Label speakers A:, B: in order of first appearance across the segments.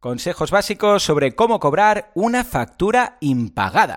A: Consejos básicos sobre cómo cobrar una factura impagada.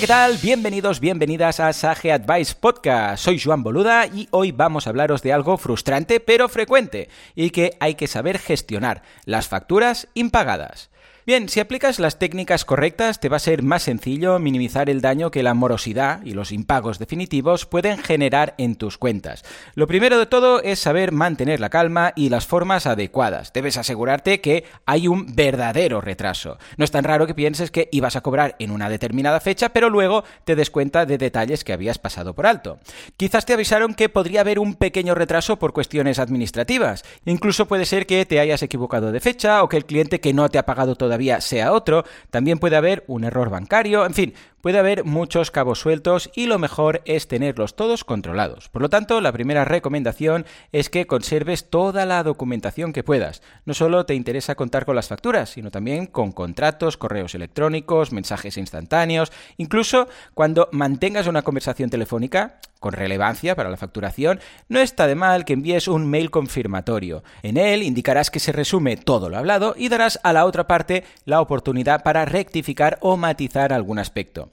A: ¿Qué tal? Bienvenidos, bienvenidas a Sage Advice Podcast. Soy Joan Boluda y hoy vamos a hablaros de algo frustrante pero frecuente y que hay que saber gestionar, las facturas impagadas. Si aplicas las técnicas correctas te va a ser más sencillo minimizar el daño que la morosidad y los impagos definitivos pueden generar en tus cuentas. Lo primero de todo es saber mantener la calma y las formas adecuadas. Debes asegurarte que hay un verdadero retraso. No es tan raro que pienses que ibas a cobrar en una determinada fecha, pero luego te des cuenta de detalles que habías pasado por alto. Quizás te avisaron que podría haber un pequeño retraso por cuestiones administrativas. Incluso puede ser que te hayas equivocado de fecha o que el cliente que no te ha pagado todavía sea otro, también puede haber un error bancario, en fin, puede haber muchos cabos sueltos y lo mejor es tenerlos todos controlados. Por lo tanto, la primera recomendación es que conserves toda la documentación que puedas. No solo te interesa contar con las facturas, sino también con contratos, correos electrónicos, mensajes instantáneos, incluso cuando mantengas una conversación telefónica, con relevancia para la facturación, no está de mal que envíes un mail confirmatorio. En él indicarás que se resume todo lo hablado y darás a la otra parte la oportunidad para rectificar o matizar algún aspecto.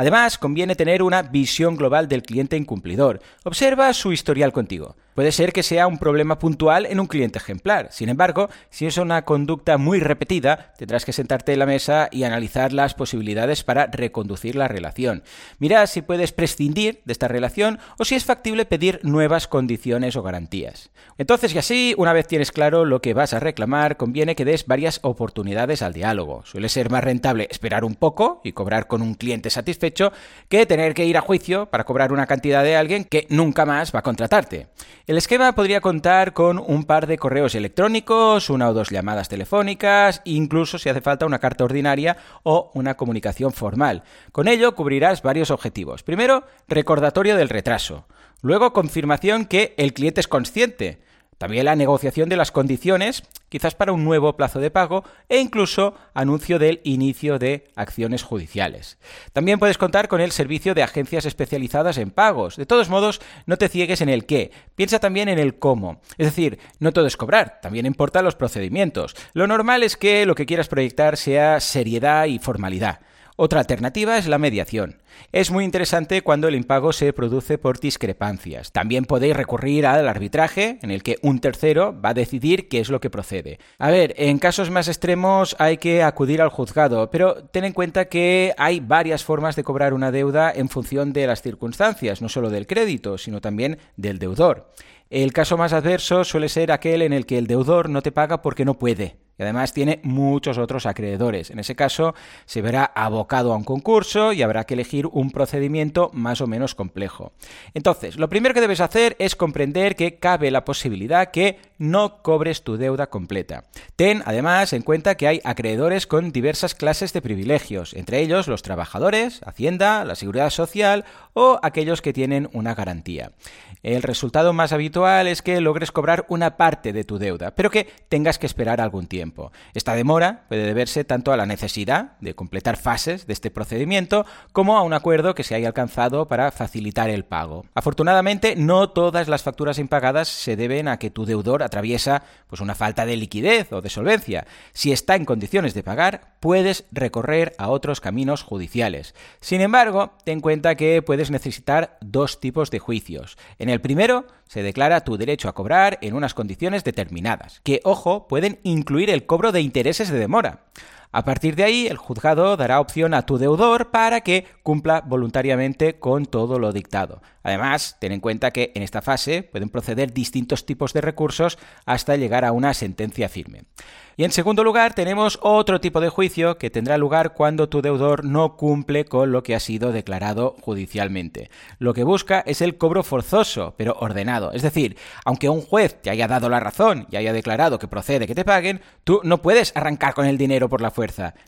A: Además, conviene tener una visión global del cliente incumplidor. Observa su historial contigo. Puede ser que sea un problema puntual en un cliente ejemplar. Sin embargo, si es una conducta muy repetida, tendrás que sentarte en la mesa y analizar las posibilidades para reconducir la relación. Mira si puedes prescindir de esta relación o si es factible pedir nuevas condiciones o garantías. Entonces, y así, una vez tienes claro lo que vas a reclamar, conviene que des varias oportunidades al diálogo. Suele ser más rentable esperar un poco y cobrar con un cliente satisfecho que tener que ir a juicio para cobrar una cantidad de alguien que nunca más va a contratarte. El esquema podría contar con un par de correos electrónicos, una o dos llamadas telefónicas, incluso si hace falta una carta ordinaria o una comunicación formal. Con ello cubrirás varios objetivos. Primero, recordatorio del retraso. Luego, confirmación que el cliente es consciente. También la negociación de las condiciones, quizás para un nuevo plazo de pago e incluso anuncio del inicio de acciones judiciales. También puedes contar con el servicio de agencias especializadas en pagos. De todos modos, no te ciegues en el qué, piensa también en el cómo. Es decir, no todo es cobrar, también importan los procedimientos. Lo normal es que lo que quieras proyectar sea seriedad y formalidad. Otra alternativa es la mediación. Es muy interesante cuando el impago se produce por discrepancias. También podéis recurrir al arbitraje, en el que un tercero va a decidir qué es lo que procede. A ver, en casos más extremos hay que acudir al juzgado, pero ten en cuenta que hay varias formas de cobrar una deuda en función de las circunstancias, no solo del crédito, sino también del deudor. El caso más adverso suele ser aquel en el que el deudor no te paga porque no puede además tiene muchos otros acreedores. En ese caso, se verá abocado a un concurso y habrá que elegir un procedimiento más o menos complejo. Entonces, lo primero que debes hacer es comprender que cabe la posibilidad que no cobres tu deuda completa. Ten además en cuenta que hay acreedores con diversas clases de privilegios, entre ellos los trabajadores, Hacienda, la Seguridad Social o aquellos que tienen una garantía. El resultado más habitual es que logres cobrar una parte de tu deuda, pero que tengas que esperar algún tiempo. Esta demora puede deberse tanto a la necesidad de completar fases de este procedimiento como a un acuerdo que se haya alcanzado para facilitar el pago. Afortunadamente, no todas las facturas impagadas se deben a que tu deudor atraviesa pues una falta de liquidez o de solvencia. Si está en condiciones de pagar, puedes recorrer a otros caminos judiciales. Sin embargo, ten en cuenta que puedes necesitar dos tipos de juicios. En el primero, se declara tu derecho a cobrar en unas condiciones determinadas, que, ojo, pueden incluir el cobro de intereses de demora. A partir de ahí, el juzgado dará opción a tu deudor para que cumpla voluntariamente con todo lo dictado. Además, ten en cuenta que en esta fase pueden proceder distintos tipos de recursos hasta llegar a una sentencia firme. Y en segundo lugar, tenemos otro tipo de juicio que tendrá lugar cuando tu deudor no cumple con lo que ha sido declarado judicialmente. Lo que busca es el cobro forzoso, pero ordenado. Es decir, aunque un juez te haya dado la razón y haya declarado que procede que te paguen, tú no puedes arrancar con el dinero por la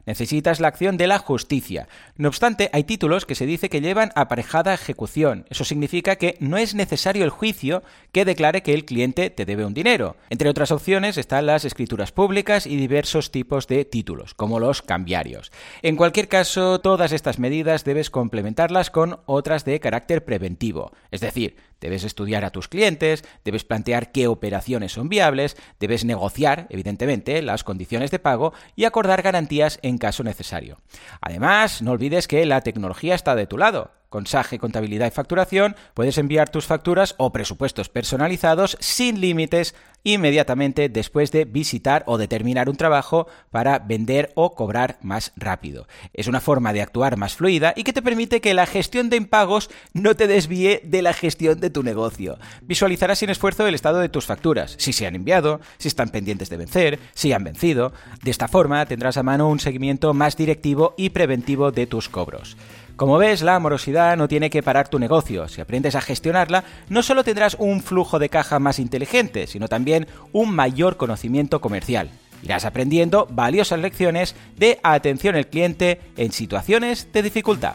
A: Necesitas la acción de la justicia. No obstante, hay títulos que se dice que llevan aparejada ejecución. Eso significa que no es necesario el juicio que declare que el cliente te debe un dinero. Entre otras opciones están las escrituras públicas, y diversos tipos de títulos, como los cambiarios. En cualquier caso, todas estas medidas debes complementarlas con otras de carácter preventivo, es decir, debes estudiar a tus clientes, debes plantear qué operaciones son viables, debes negociar, evidentemente, las condiciones de pago y acordar garantías en caso necesario. Además, no olvides que la tecnología está de tu lado con SAGE Contabilidad y Facturación, puedes enviar tus facturas o presupuestos personalizados sin límites inmediatamente después de visitar o determinar un trabajo para vender o cobrar más rápido. Es una forma de actuar más fluida y que te permite que la gestión de impagos no te desvíe de la gestión de tu negocio. Visualizarás sin esfuerzo el estado de tus facturas, si se han enviado, si están pendientes de vencer, si han vencido. De esta forma tendrás a mano un seguimiento más directivo y preventivo de tus cobros. Como ves, la morosidad no tiene que parar tu negocio. Si aprendes a gestionarla, no solo tendrás un flujo de caja más inteligente, sino también un mayor conocimiento comercial. Irás aprendiendo valiosas lecciones de atención al cliente en situaciones de dificultad.